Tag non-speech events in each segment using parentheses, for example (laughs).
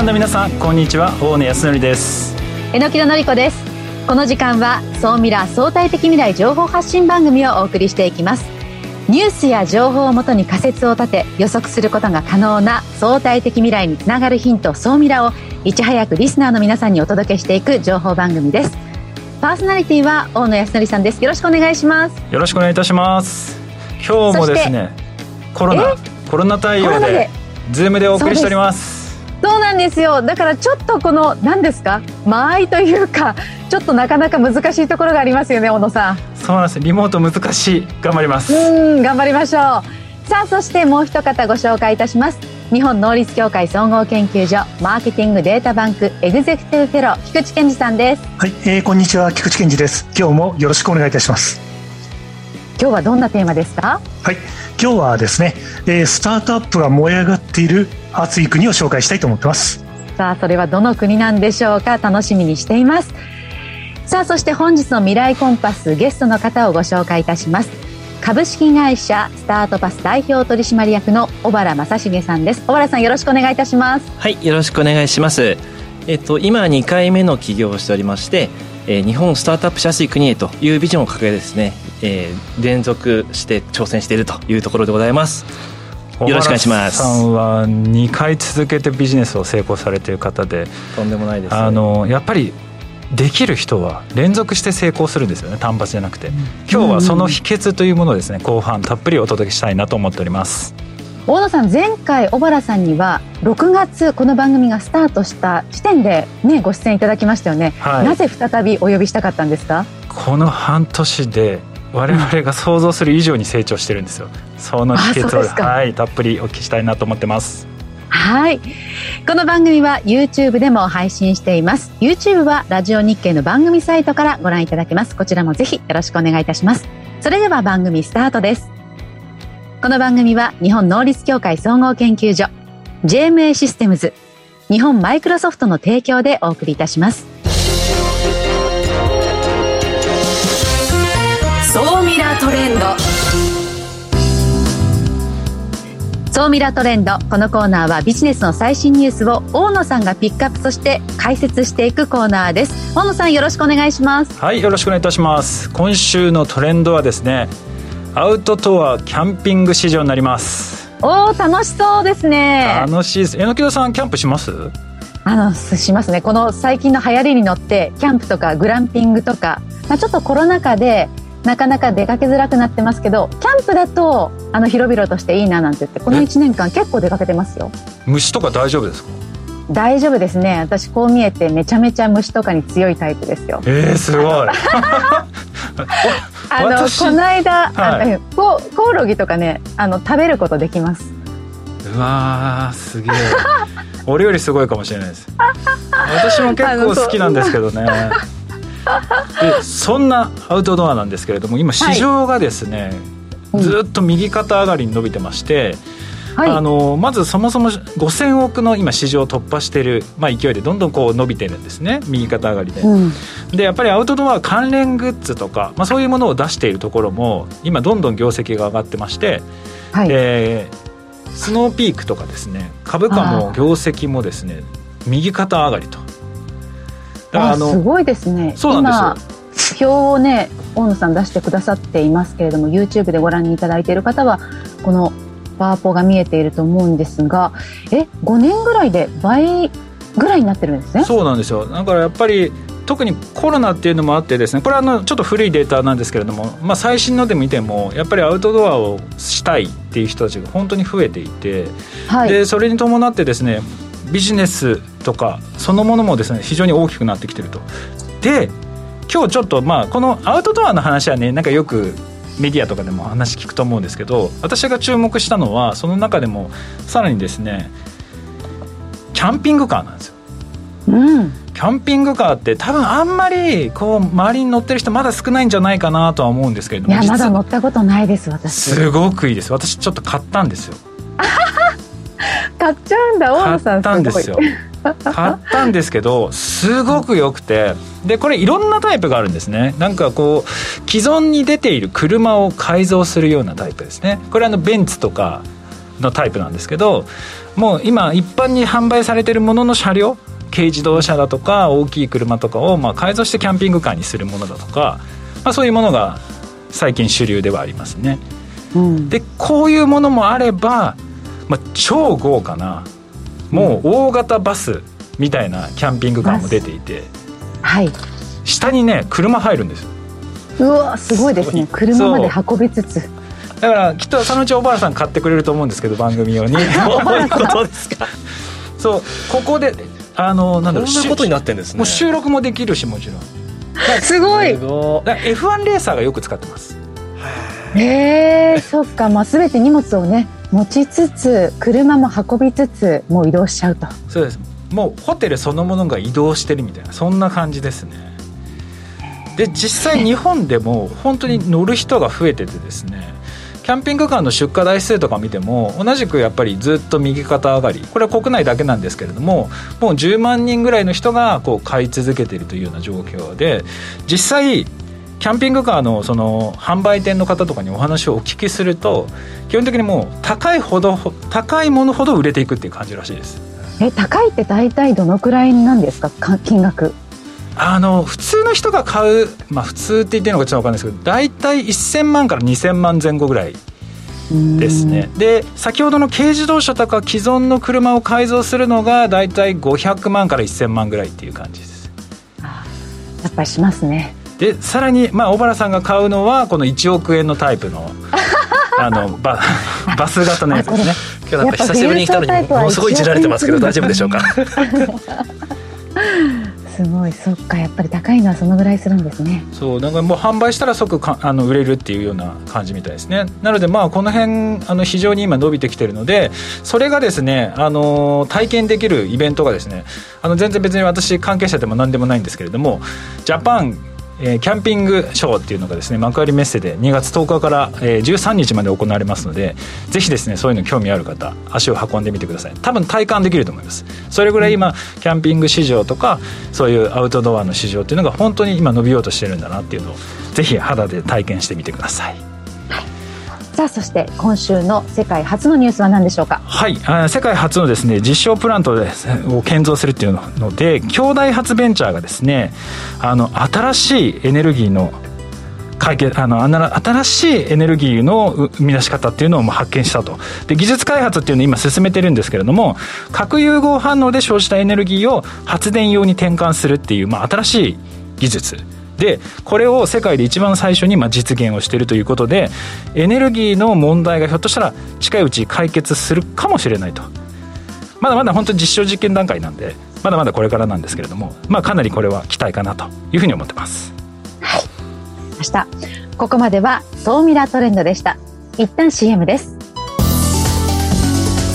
ナーの皆さんこんにちは。大野康則です。榎木のり子です。この時間は総ミラ相対的未来情報発信番組をお送りしていきます。ニュースや情報をもとに仮説を立て予測することが可能な相対的未来につながるヒント総ミラをいち早くリスナーの皆さんにお届けしていく情報番組です。パーソナリティは大野康則さんです。よろしくお願いします。よろしくお願いいたします。今日もですねコロナコロナ対応で Zoom でお送りしておりますそうなんですよ。だからちょっとこの何ですか？間合いというかちょっとなかなか難しいところがありますよね小野さん。そうなんですリモート難しい。頑張ります。うん頑張りましょう。さあそしてもう一方ご紹介いたします。日本能率協会総合研究所マーケティングデータバンクエグゼクティブフェロー菊池健二さんです。はい、えー、こんにちは。菊池健二です。今日もよろしくお願いいたします今日はどんなテーマですか？はい。今日はですね、えー、スタートアップが燃え上がっている暑い国を紹介したいと思ってます。さあそれはどの国なんでしょうか？楽しみにしています。さあそして本日の未来コンパスゲストの方をご紹介いたします。株式会社スタートパス代表取締役の小原正重さんです。小原さんよろしくお願いいたします。はいよろしくお願いします。えっと今2回目の起業をしておりましてえー、日本スタートアップしやすい国へというビジョンを掲げですね、えー、連続して挑戦しているというところでございます。よろしくお願いします。さんは2回続けてビジネスを成功されている方でとんでもないです、ね、あのやっぱりできる人は連続して成功するんですよね。単発じゃなくて。今日はその秘訣というものをですね後半たっぷりお届けしたいなと思っております。大野さん前回小原さんには6月この番組がスタートした時点でねご出演いただきましたよね、はい、なぜ再びお呼びしたかったんですか？この半年で我々が想像する以上に成長してるんですよ。その秘訣をはいたっぷりお聞きしたいなと思ってます。はい。この番組は YouTube でも配信しています。YouTube はラジオ日経の番組サイトからご覧いただけます。こちらもぜひよろしくお願いいたします。それでは番組スタートです。この番組は日本能率協会総合研究所 JMA システムズ日本マイクロソフトの提供でお送りいたしますトレンド。総ミラートレンド。このコーナーはビジネスの最新ニュースを大野さんがピックアップそして解説していくコーナーです。大野さんよろしくお願いします。はいよろしくお願いいたします。今週のトレンドはですねアウトドアキャンピング市場になります。おお楽しそうですね。楽しいです。榎田さんキャンプします？あのしますね。この最近の流行りに乗ってキャンプとかグランピングとか、まあ、ちょっとコロナ禍でなかなか出かけづらくなってますけどキャンプだとあの広々としていいななんて言ってこの1年間結構出かけてますよ。虫とか大丈夫ですか？大丈夫ですね。私こう見えてめちゃめちゃ虫とかに強いタイプですよ。えー、すごい。あの (laughs) この間、はい、ココオロギとかねあの食べることできます。うわすげえ。(laughs) 俺よりすごいかもしれないです。私も結構好きなんですけどねでそんなアウトドアなんですけれども今市場がですね、はい、ずっと右肩上がりに伸びてまして、はい、あのまずそもそも5000億の今市場を突破している、まあ、勢いでどんどんこう伸びてるんですね右肩上がりで、うん、でやっぱりアウトドア関連グッズとか、まあ、そういうものを出しているところも今どんどん業績が上がってまして、はい、えー、スノーピークとかですね株価も業績もですね右肩上がりとあのすごいですね。そうなんですよ。表をね大野さん出してくださっていますけれども YouTube でご覧いただいている方はこのパワポが見えていると思うんですがえ5年ぐらいで倍ぐらいになってるんですね？そうなんですよ。だからやっぱり特にコロナっていうのもあってですねこれはあのちょっと古いデータなんですけれども、まあ、最新ので見てもやっぱりアウトドアをしたいっていう人たちが本当に増えていて、はい、でそれに伴ってですねビジネスとかそのものもですね非常に大きくなってきてると。で今日ちょっとまあこのアウトドアの話はねなんかよくメディアとかでも話聞くと思うんですけど私が注目したのはその中でもさらにですねキャンピングカーなんですよ。うん、キャンピングカーって多分あんまりこう周りに乗ってる人まだ少ないんじゃないかなとは思うんですけれどもいやまだ乗ったことないです私。すごくいいです。私ちょっと買ったんですよ買っちゃうんだ大野さん買ったんですよ。(laughs) 買ったんですけどすごく良くて。でこれいろんなタイプがあるんですね。なんかこう既存に出ている車を改造するようなタイプですね。これあのベンツとかのタイプなんですけどもう今一般に販売されているものの車両軽自動車だとか大きい車とかをまあ改造してキャンピングカーにするものだとか、まあ、そういうものが最近主流ではありますね、うん、でこういうものもあれば、まあ、超豪華なもう大型バスみたいなキャンピングカーも出ていて、はい、下にね車入るんですうわすごいですね。車まで運びつつ。だからきっとそのうちおばあさん買ってくれると思うんですけど番組用に。(laughs) どういうことですか？(laughs) そう。ここであのなんだろうこんなことになってんですね。もう収録もできるしもちろん。すごい。F1 レーサーがよく使ってます。へえそっか。まあ全て荷物をね持ちつつ車も運びつつもう移動しちゃうと。そうです。もうホテルそのものが移動してるみたいなそんな感じですね。で実際日本でも本当に乗る人が増えててですねキャンピングカーの出荷台数とか見ても同じくやっぱりずっと右肩上がり。これは国内だけなんですけれどももう10万人ぐらいの人がこう買い続けているというような状況で実際キャンピングカーのその販売店の方とかにお話をお聞きすると基本的にもう高いほど高いものほど売れていくっていう感じらしいです。え高いって大体どのくらいなんですか？金額あの普通の人が買う、まあ、普通って言ってるのかちょっと分かんないですけど大体1000万から2000万前後ぐらいですね。で先ほどの軽自動車とか既存の車を改造するのが大体500万から1000万ぐらいっていう感じです。やっぱりしますねでさらに、まあ、小原さんが買うのはこの1億円のタイプの (laughs) あのババス型のやつですね。今日なんか久しぶりに来たのにものすごいいじられてますけど大丈夫でしょうか？(laughs) すごいそっかやっぱり高いのはそのぐらいするんですね。そうだからもう販売したら即かあの売れるっていうような感じみたいですね。なのでまあこの辺あの非常に今伸びてきてるのでそれがですねあの体験できるイベントがですねあの全然別に私関係者でも何でもないんですけれどもジャパンえ、キャンピングショーっていうのがですね幕張メッセで2月10日から、え、13日まで行われますのでぜひですねそういうの興味ある方足を運んでみてください。多分体感できると思います。それぐらい今キャンピング市場とかそういうアウトドアの市場っていうのが本当に今伸びようとしてるんだなっていうのをぜひ肌で体験してみてください。さあそして今週の世界初のニュースは何でしょうか？はい世界初のですね実証プラントでを建造するっていうので兄弟発ベンチャーがですねあの新しいエネルギーの解決あの新しいエネルギーの生み出し方っていうのを発見したと。で技術開発っていうのを今進めてるんですけれども核融合反応で生じたエネルギーを発電用に転換するっていう、まあ、新しい技術。でこれを世界で一番最初にまあ実現をしているということでエネルギーの問題がひょっとしたら近いうち解決するかもしれないと。まだまだ本当に実証実験段階なんでまだまだこれからなんですけれども、まあ、かなりこれは期待かなというふうに思ってます。はい。ましたここまでは総ミラートレンドでした。一旦 CM です。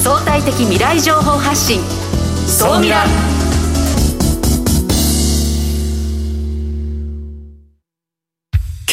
相対的未来情報発信。総ミラ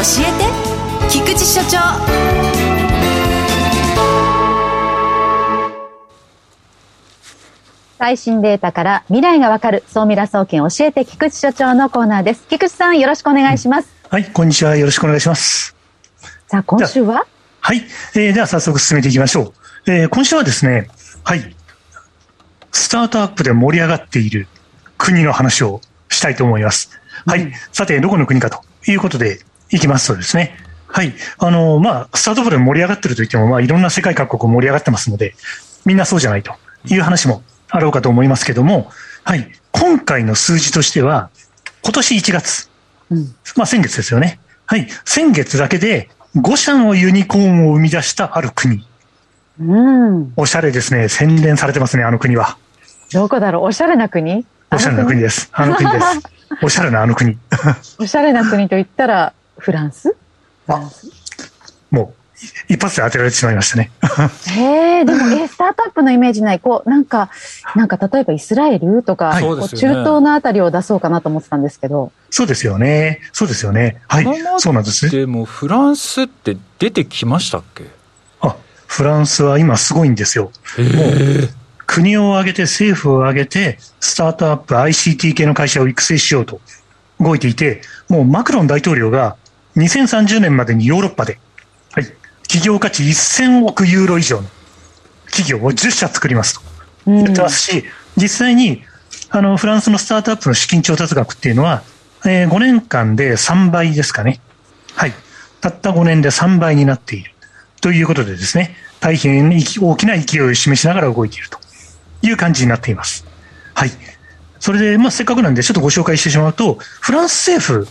えて。菊池所長。最新データから未来がわかる総ミラ総研教えて菊池所長のコーナーです。菊池さんよろしくお願いします、はいこんにちは。よろしくお願いします。さあ今週は？はい、えー、では早速進めていきましょう、えー、今週はですねはい。スタートアップで盛り上がっている国の話をしたいと思います。はい。さて、どこの国かということで、いきますとですね、はい。あの、まあ、スタートアップで盛り上がってるといっても、まあ、いろんな世界各国盛り上がってますので、みんなそうじゃないという話もあろうかと思いますけども、はい。今回の数字としては、今年1月、うん、まあ、先月ですよね。はい。先月だけで5社のユニコーンを生み出したある国。うん。おしゃれですね。洗練されてますね、あの国は。どこだろう？おしゃれな国？おしゃれな国です。あの国です。(laughs) おしゃれなあの国。おしゃれな国と言ったら、フランス？あもう、一発で当てられてしまいましたね。(laughs) へえ、でも、え、スタートアップのイメージない。こう、なんか、なんか例えばイスラエルとか、はい中東のあたりを出そうかなと思ってたんですけど。そうですよね。そうですよね。はい。そうなんですね。でもフランスって出てきましたっけ？あ、フランスは今すごいんですよ。へえ国を挙げて、政府を挙げて、スタートアップ、ICT 系の会社を育成しようと動いていて、もうマクロン大統領が2030年までにヨーロッパで、はい、企業価値1000億ユーロ以上の企業を10社作りますとうん言ってますし、実際にあのフランスのスタートアップの資金調達額っていうのは、えー5年間で3倍ですかね。はい。たった5年で3倍になっている。ということでですね、大変大きな勢いを示しながら動いているという感じになっています。はい。それで、まあ、せっかくなんでちょっとご紹介してしまうと、フランス政府、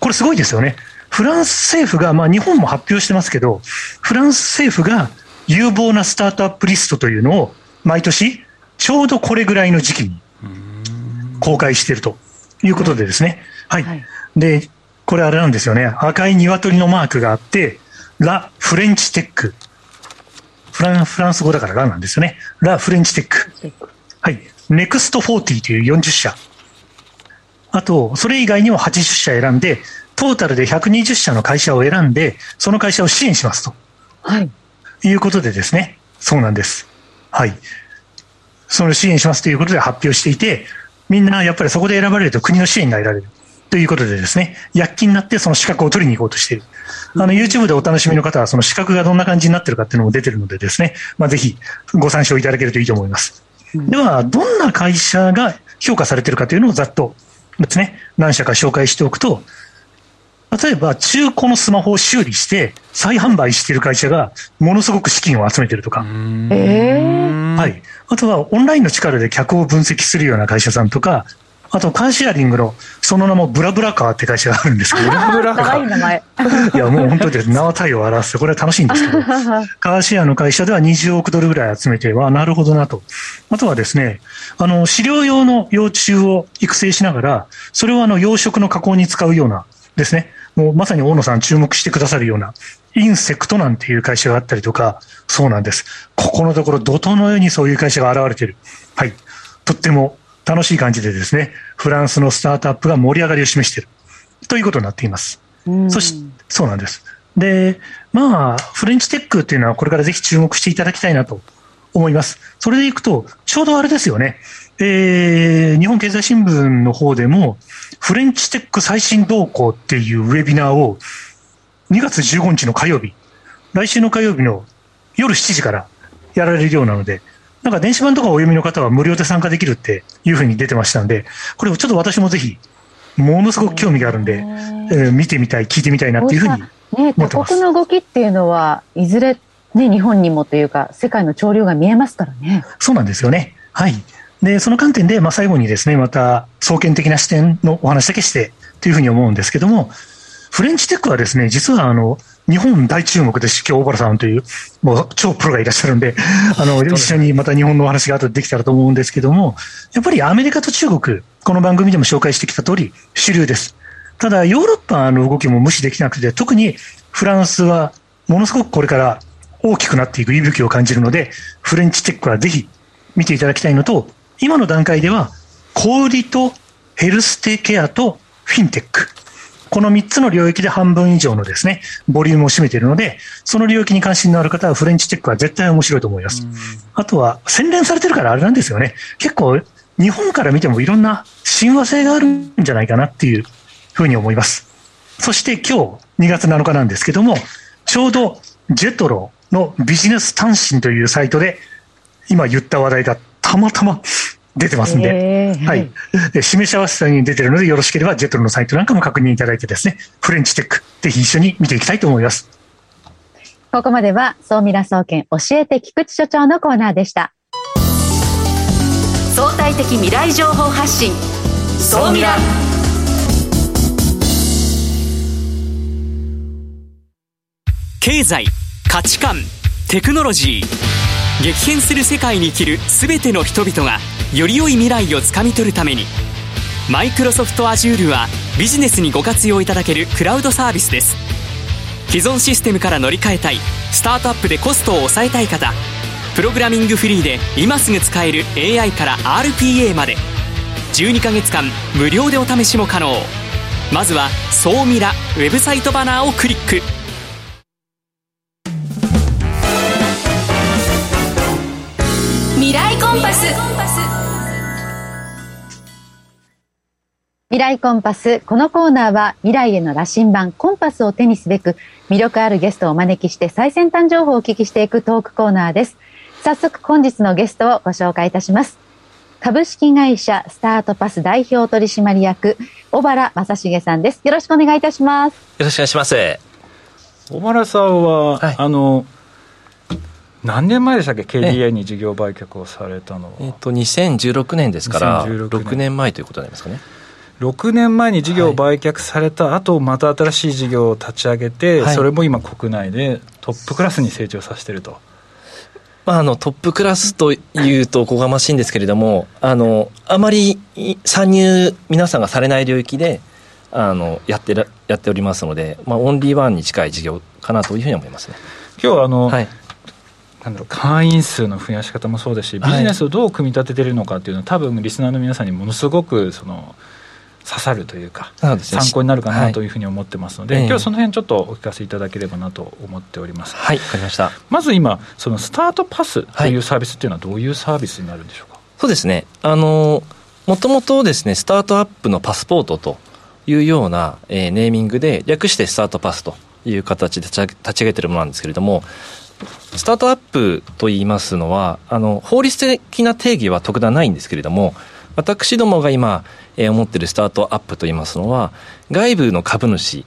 これすごいですよね。フランス政府が、まあ、日本も発表してますけど、フランス政府が有望なスタートアップリストというのを、毎年、ちょうどこれぐらいの時期に公開しているということでですね。はい。はいで、これあれなんですよね。赤い鶏のマークがあって、ラ・フレンチテック。フランフランス語だからラなんですよね。ラ・フレンチテック。はい。ネクスト40という40社。あと、それ以外にも80社選んで、トータルで120社の会社を選んで、その会社を支援しますと。はい。いうことでですね。そうなんです。はい。その支援しますということで発表していて、みんなやっぱりそこで選ばれると国の支援が得られる。ということでですね、躍起になってその資格を取りに行こうとしている。あの、YouTube でお楽しみの方はその資格がどんな感じになってるかっていうのも出てるのでですね、まあ、ぜひご参照いただけるといいと思います。では、どんな会社が評価されているかというのをざっとですね、何社か紹介しておくと、例えば中古のスマホを修理して再販売している会社がものすごく資金を集めているとか、ええはい。あとはオンラインの力で客を分析するような会社さんとか、あとカーシェアリングのその名もブラブラカーって会社があるんですけど、(laughs) ブラかわいい名前。(laughs) いやもう本当です。名は体を表して、これは楽しいんですけど、(laughs) カーシェアの会社では20億ドルぐらい集めて、はなるほどなと。あとはですね、あの、飼料用の幼虫を育成しながら、それをあの、養殖の加工に使うようなですね、もうまさに小野さん注目してくださるような、 Ynsect なんていう会社があったりとか、そうなんです。ここのところ、怒涛のようにそういう会社が現れている。はい。とっても楽しい感じでですね、フランスのスタートアップが盛り上がりを示している。ということになっています。うんそし、そうなんです。で、まあ、フレンチテックっていうのはこれからぜひ注目していただきたいなと思います。それでいくと、ちょうどあれですよね。えー、日本経済新聞の方でも、フレンチテック最新動向っていうウェビナーを2月15日の火曜日、来週の火曜日の夜7時からやられるようなので、なんか電子版とかお読みの方は無料で参加できるっていうふうに出てましたんで、これをちょっと私もぜひ、ものすごく興味があるんで、えー見てみたい、聞いてみたいなっていうふうに。ね、他持ってます国の動きっていうのは、いずれ、ね、日本にもというか、世界の潮流が見えますからね。そうなんですよね。はい。で、その観点で、まあ、最後にですね、また、創建的な視点のお話だけして、というふうに思うんですけども、フレンチテックはですね、実はあの、日本大注目ですし、今日小原さんという、もう超プロがいらっしゃるんで、あの、一緒にまた日本のお話が後でできたらと思うんですけども、やっぱりアメリカと中国、この番組でも紹介してきた通り、主流です。ただ、ヨーロッパの動きも無視できなくて、特にフランスは、ものすごくこれから大きくなっていく息吹を感じるので、フレンチテックはぜひ見ていただきたいのと、今の段階では、小売りとヘルステケアとフィンテック。この3つの領域で半分以上のですね、ボリュームを占めているので、その領域に関心のある方はフレンチテックは絶対面白いと思います。あとは、洗練されてるからあれなんですよね。結構、日本から見てもいろんな親和性があるんじゃないかなっていうふうに思います。そして今日2月7日なんですけども、ちょうどジェトロのビジネス単身というサイトで今言った話題がたまたま出てますんで、えーはい。で示し合わせに出てるのでよろしければジェトロのサイトなんかも確認いただいてですね、フレンチテック、ぜひ一緒に見ていきたいと思います。ここまでは、総ミラ総研教えて菊池所長のコーナーでした。相対的未来情報発信総ミラ経済価値観テクノロジー激変する世界に生きる全ての人々がより良い未来をつかみ取るために。マイクロソフト Azure はビジネスにご活用いただけるクラウドサービスです。既存システムから乗り換えたい。スタートアップでコストを抑えたい方。プログラミングフリーで今すぐ使える AI から RPA まで。12ヶ月間無料でお試しも可能。まずは「総ミラ」ウェブサイトバナーをクリック。未来コンパス未来コンパス。このコーナーは未来への羅針盤コンパスを手にすべく魅力あるゲストをお招きして最先端情報をお聞きしていくトークコーナーです。早速本日のゲストをご紹介いたします。株式会社スタートパス代表取締役小原正重さんです。よろしくお願いいたします。よろしくお願いします。小原さんは、はいあの何年前でしたっけ？KDA に事業売却をされたのは、えっと、2016年ですから、2016 6年。前ということになりますかね。6年前に事業を売却された後、また新しい事業を立ち上げて、はい。それも今国内でトップクラスに成長させてると。まあ、あのトップクラスというとおこがましいんですけれどもあのあまり参入皆さんがされない領域であのやってらやっておりますので、まあ、オンリーワンに近い事業かなというふうに思いますね。今日はあの、はい、なんだろう会員数の増やし方もそうですしビジネスをどう組み立ててるのかっていうのは多分リスナーの皆さんにものすごくその刺さるというかね。参考になるかはないというふうに思ってますので、ええ今日その辺ちょっとお聞かせいただければなと思っております。はい、わかりました。まず今そのスタートパスとはいい。うサービスっていうのはどういうサービスになるんでしょうか、そうですね。あの、もともとですね、スタートアップのパスポートというような、えーネーミングで、略してスタートパスという形で立ち上げているものなんですけれども、スタートアップと言いますのは、あの、法律的な定義は特段ないんですけれども、私どもが今、えー思っているスタートアップと言いますのは、外部の株主、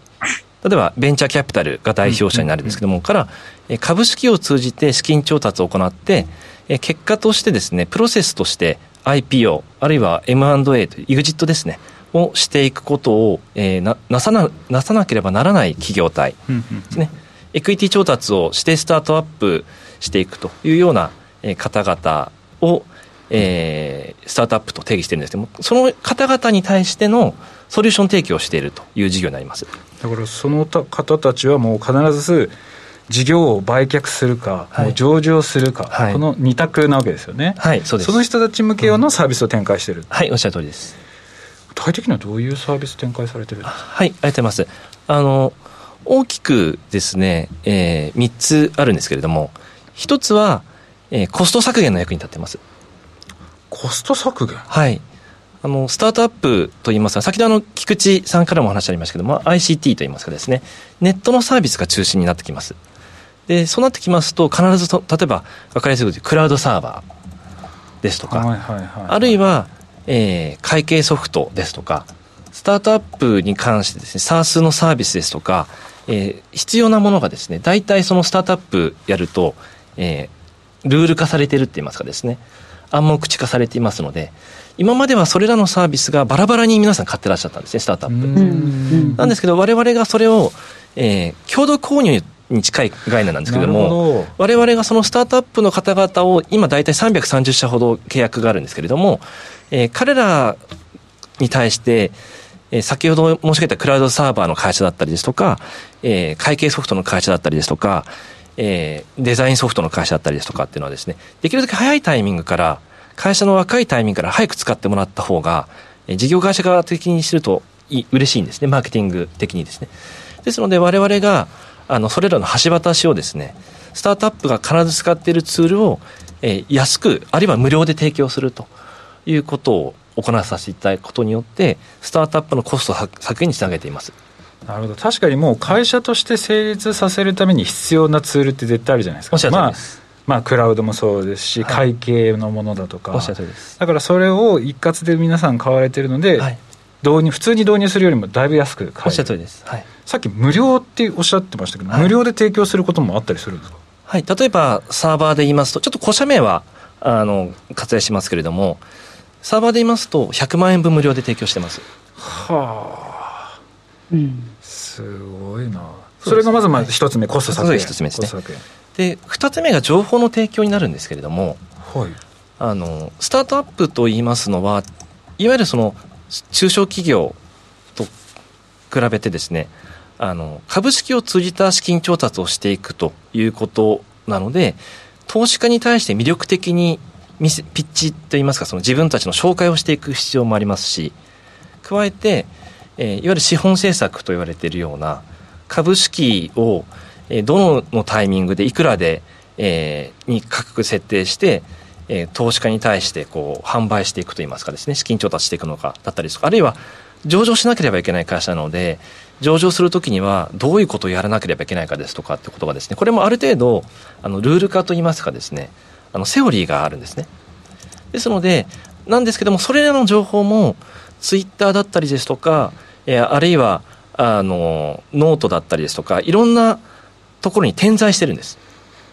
例えばベンチャーキャピタルが代表者になるんですけども、からえー株式を通じて資金調達を行って、えー結果としてですね、プロセスとして IPO、あるいは M&A という EXIT ですね、をしていくことを、えーななさななさなければならない企業体うんうんですね。エクイティ調達をしてスタートアップしていくというようなえー方々を、えースタートアップと定義してるんですけども、その方々に対してのソリューション提供をしているという事業になります。だからそのた方たちはもう必ず事業を売却するか、はいもう上場するか、はいこの二択なわけですよね、はい、そうです。その人たち向け用のサービスを展開してる、はい、おっしゃる通りです。具体的にはどういうサービス展開されてるんですか？はい、ありがとうございます。あの、大きくですね、えー、3つあるんですけれども、1つは、えーコスト削減の役に立っています。コスト削減？はい。あの、スタートアップといいますか、先ほどあの、菊池さんからもお話ありましたけども、ICT といいますかですね、ネットのサービスが中心になってきます。で、そうなってきますと、必ずと、例えば、わかりやすいことでクラウドサーバーですとか、はいはいはい、あるいは、えー会計ソフトですとか、スタートアップに関してですね、SARS のサービスですとか、えー必要なものがですね、大体そのスタートアップやると、えールール化されているって言いますかですね、暗黙知化されていますので、今まではそれらのサービスがバラバラに皆さん買ってらっしゃったんですね、スタートアップ。うん。なんですけど、我々がそれを、えー共同購入に近い概念なんですけども、我々がそのスタートアップの方々を今大体330社ほど契約があるんですけれども、えー彼らに対して、えー先ほど申し上げたクラウドサーバーの会社だったりですとか、えー会計ソフトの会社だったりですとか、えーデザインソフトの会社だったりですとかっていうのはですね、できるだけ早いタイミングから、会社の若いタイミングから早く使ってもらった方が、えー事業会社側的にするとい嬉しいんですね、マーケティング的にですね。ですので我々があのそれらの橋渡しをですねスタートアップが必ず使っているツールを、えー安くあるいは無料で提供するということを行わさせていただくことによってスタートアップのコスト削減につなげています。なるほど。確かにもう会社として成立させるために必要なツールって絶対あるじゃないですか。おっしゃる通りまあまあクラウドもそうですし、はい。会計のものだとか。だからそれを一括で皆さん買われてるので、はい。導入普通に導入するよりもだいぶ安く買える。おっしゃる通りです。はい、さっき無料っておっしゃってましたけど、はい。無料で提供することもあったりするんですか？はい、例えばサーバーで言いますとちょっと個社名はあの割愛しますけれどもサーバーで言いますと100万円分無料で提供してます。はあ。うん。すごいな。それがまずまはいず一つ目コスト削減。一つ目ですね。で2つ目が情報の提供になるんですけれども減はい。あのスタートアップと言いますのはいわゆるその中小企業と比べてですねあの株式を通じた資金調達をしていくということなので投資家に対して魅力的にピッチといいますかその自分たちの紹介をしていく必要もありますし加えて、えー、いわゆる資本政策と言われているような株式を、えー、どのタイミングでいくらで、えー、に価格設定してえー、投資家に対してこう販売していくといいますかですね資金調達していくのかだったりとかあるいは上場しなければいけない会社なので上場するときにはどういうことをやらなければいけないかですとかってことがですねこれもある程度あのルール化といいますかですねあのセオリーがあるんですね。ですのでなんですけどもそれらの情報もツイッターだったりですとか、えー、あるいはあのノートだったりですとかいろんなところに点在してるんです。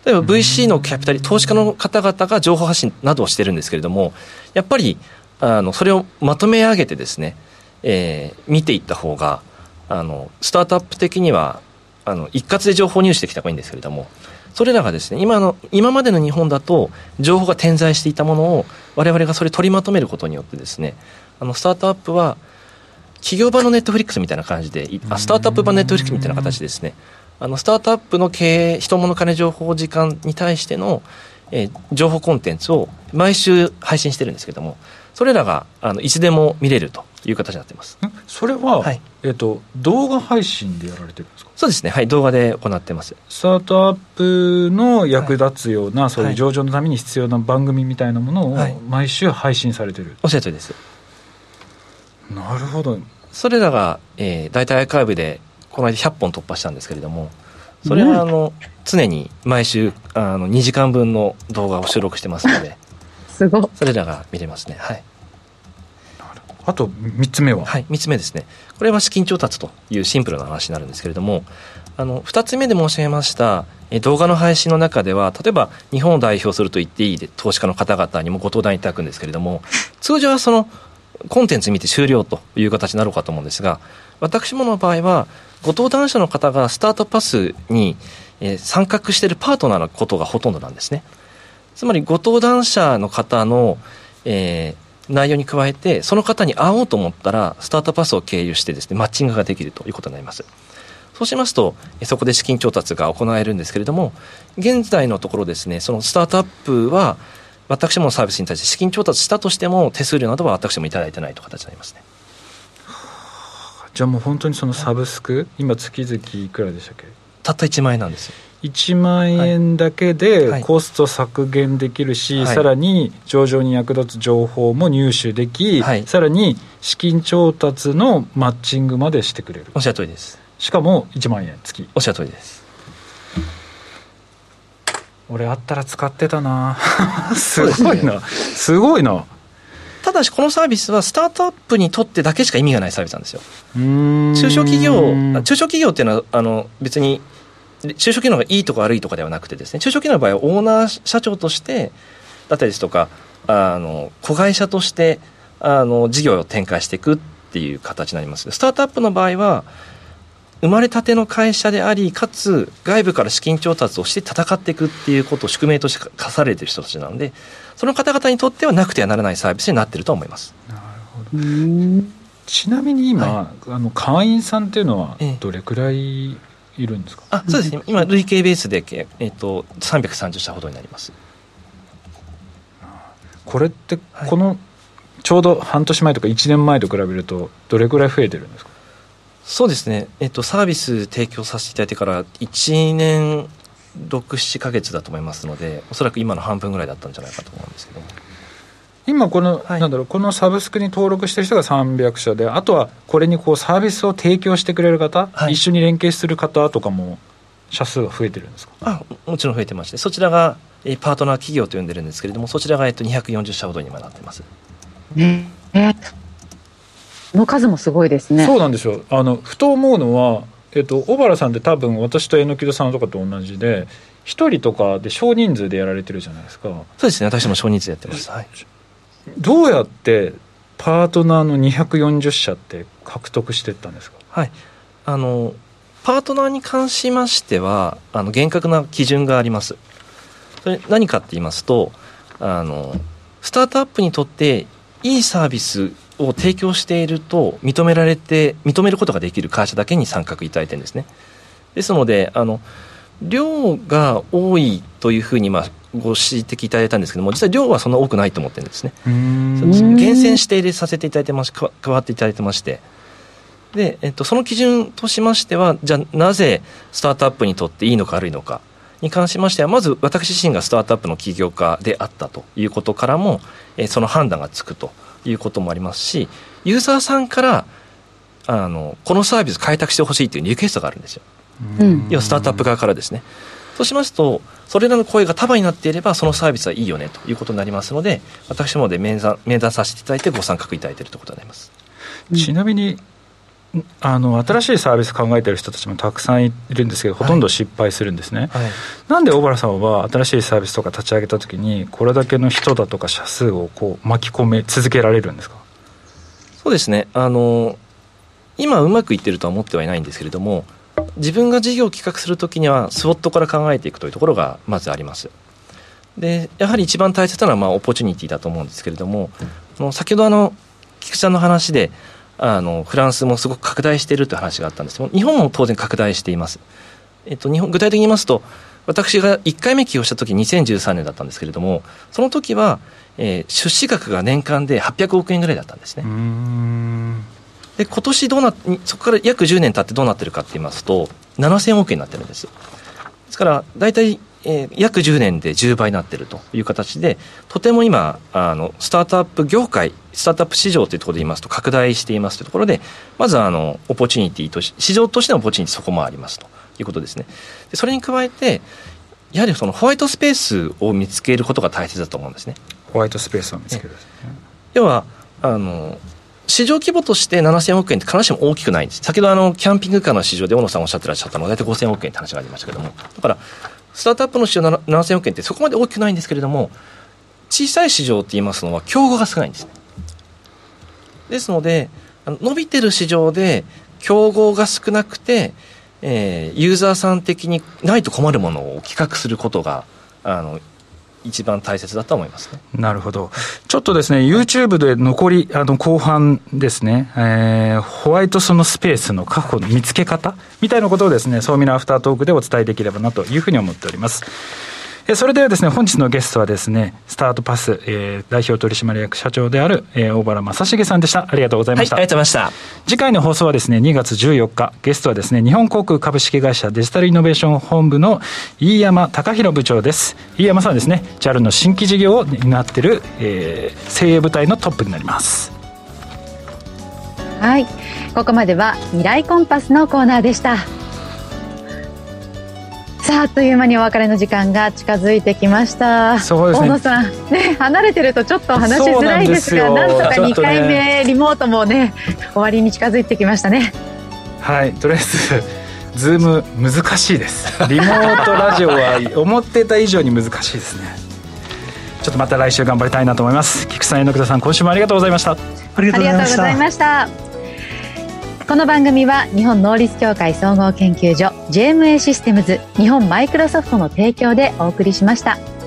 例えば VC のキャピタリ投資家の方々が情報発信などをしてるんですけれどもやっぱりあのそれをまとめ上げてですね、えー、見ていった方があのスタートアップ的にはあの一括で情報入手できた方がいいんですけれどもそれらがですね今の今までの日本だと情報が点在していたものを我々がそれ取りまとめることによってですねあのスタートアップは企業版のネットフリックスみたいな感じであスタートアップ版ネットフリックスみたいな形ですね。あのスタートアップの経営人物金情報時間に対しての、えー、情報コンテンツを毎週配信してるんですけどもそれらがあのいつでも見れると。いう形になってます。それは、はい、えーと、動画配信でやられてるんですか？そうですね。はい動画で行ってます。スタートアップの役立つような、はい、そういう上場のために必要な番組みたいなものを毎週配信されてる、はい、おっしゃるとりです。なるほど。それらが、えー、大体アーカイブでこの間100本突破したんですけれどもそれはあの、常に毎週あの2時間分の動画を収録してますので (laughs) すごそれらが見れますね。はいあと3つ目は？はい3つ目ですね。これは資金調達というシンプルな話になるんですけれどもあの2つ目で申し上げました動画の配信の中では例えば日本を代表すると言っていいで投資家の方々にもご登壇いただくんですけれども (laughs) 通常はそのコンテンツ見て終了という形になろうかと思うんですが私もの場合はご登壇者の方がスタートパスに、えー、参画しているパートナーのことがほとんどなんですね。つまりご登壇者の方の、えー、内容に加えてその方に会おうと思ったらスタートパスを経由してですねマッチングができるということになります。そうしますとそこで資金調達が行えるんですけれども現在のところですねそのスタートアップは私もサービスに対して資金調達したとしても手数料などは私も頂いてないという形になりますね。じゃあもう本当にそのサブスク今月々いくらでしたっけ？たった1万円なんですよ1万円だけでコスト削減できるし、はい。はい、さらに上場に役立つ情報も入手でき、はい、さらに資金調達のマッチングまでしてくれる。おっしゃる通りです。しかも1万円月おっしゃる通りです。俺あったら使ってたな。(laughs) すごいな。すごいな。ただしこのサービスはスタートアップにとってだけしか意味がないサービスなんですよ。中小企業中小企業っていうのはあの別に中小企業がいいとか悪いとかではなくてですね中小企業の場合はオーナー社長としてだったりですとかあの子会社としてあの事業を展開していくっていう形になります。スタートアップの場合は生まれたての会社でありかつ外部から資金調達をして戦っていくっていうことを宿命として課されている人たちなのでその方々にとってはなくてはならないサービスになっていると思います。なるほどちなみに今、はい、あの会員さんっていうのはどれくらいいるんですか、ええ、あそうです。ね今累計ベースで、えーと、と330社ほどになります。これってこの、ちょうど半年前とか1年前と比べるとどれくらい増えてるんですか？そうですね、えっと、サービス提供させていただいてから1年67か月だと思いますのでおそらく今の半分ぐらいだったんじゃないかと思うんですけど今この、はい、なんだろうこのサブスクに登録してる人が300社であとはこれにこうサービスを提供してくれる方、はい、一緒に連携する方とかも社数が増えてるんですか？あもちろん増えてまして。そちらがえパートナー企業と呼んでるんですけれどもそちらがえっと240社ほどに今なってます。ね。えの数もすごいですね。そうなんですよ。あのふと思うのはえっと、小原さんって多分私と榎木戸さんとかと同じで1人とかで少人数でやられてるじゃないですか。そうですね。私も少人数やってます、はい、どうやってパートナーの240社って獲得してったんですか？はい。あのパートナーに関しましてはあの厳格な基準があります。それ何かって言いますとあのスタートアップにとっていいサービスを提供していると認められて認めることができる会社だけに参画いただいてるんですね。ですのであの量が多いというふうにまあご指摘いただいたんですけども実は量はそんな多くないと思ってるんですね。厳選して入れさせていただいてまし加わっていただいてまして。で、えっと、その基準としましてはじゃあなぜスタートアップにとっていいのか悪いのかに関しましてはまず私自身がスタートアップの起業家であったということからも、えその判断がつくということもありますしユーザーさんからあのこのサービス開拓してほしいというリクエストがあるんですよ。うん、要はスタートアップ側からですね。そうしますとそれらの声が束になっていればそのサービスはいいよねということになりますので私もで面談面談させていただいてご参画いただいているということになります。ちなみにあの新しいサービス考えてる人たちもたくさんいるんですけどほとんど失敗するんですね、はいはい、なんで小原さんは新しいサービスとか立ち上げた時にこれだけの人だとか社数をこう巻き込め続けられるんですか？そうですね。あの今うまくいってるとは思ってはいないんですけれども自分が事業を企画するときにはスウォットから考えていくというところがまずあります。でやはり一番大切なのはまあオポチュニティだと思うんですけれども、う、先ほどあの菊池さんの話であのフランスもすごく拡大しているという話があったんですけど日本も当然拡大しています、えっと、日本具体的に言いますと私が1回目起用した時2013年だったんですけれどもその時は、えー、出資額が年間で800億円ぐらいだったんですね。で今年どうなそこから約10年経ってどうなってるかって言いますと7000億円になってるんですですから大体えー、約10年で10倍になっているという形でとても今あのスタートアップ業界スタートアップ市場というところで言いますと拡大していますというところでまずあのオポチュニティとし市場としてのオポチュニティそこもありますということですね。でそれに加えてやはりそのホワイトスペースを見つけることが大切だと思うんですね。ホワイトスペースを見つける、ね、要はあの市場規模として7000億円って必ずしも大きくないんです。先ほどあの、キャンピングカーの市場で小野さんおっしゃってらっしゃったのは大体5000億円って話がありましたけども、だから、スタートアップの市場7000億円ってそこまで大きくないんですけれども小さい市場って言いますのは競合が少ないんですねですので伸びてる市場で競合が少なくて、えー、ユーザーさん的にないと困るものを企画することがあの一番大切だと思いますね。なるほど。ちょっとですね、YouTube で残り、あの、後半ですね、えー、ホワイトそのスペースの確保の見つけ方みたいなことをですね、そうみなアフタートークでお伝えできればなというふうに思っております。それではですね、本日のゲストはですね、スタートパス、えー、代表取締役社長である、えー、大原正重さんでした。ありがとうございました。はい、ありがとうございました。次回の放送はですね、2月14日、ゲストはですね、日本航空株式会社デジタルイノベーション本部の飯山隆弘部長です。飯山さんはですね、JAL の新規事業を担っている、えー、精鋭部隊のトップになります。はい、ここまでは未来コンパスのコーナーでした。さああっという間にお別れの時間が近づいてきました。そうですね。大野さん。ね離れてるとちょっと話しづらいですがなんとか2回目、ね、リモートもね終わりに近づいてきましたね。はい。とりあえずズーム難しいです。リモートラジオは思ってた以上に難しいですね。ちょっとまた来週頑張りたいなと思います。菊池さん榎田さん今週もありがとうございました。ありがとうございました。この番組は日本能率協会総合研究所 JMA システムズ日本マイクロソフトの提供でお送りしました。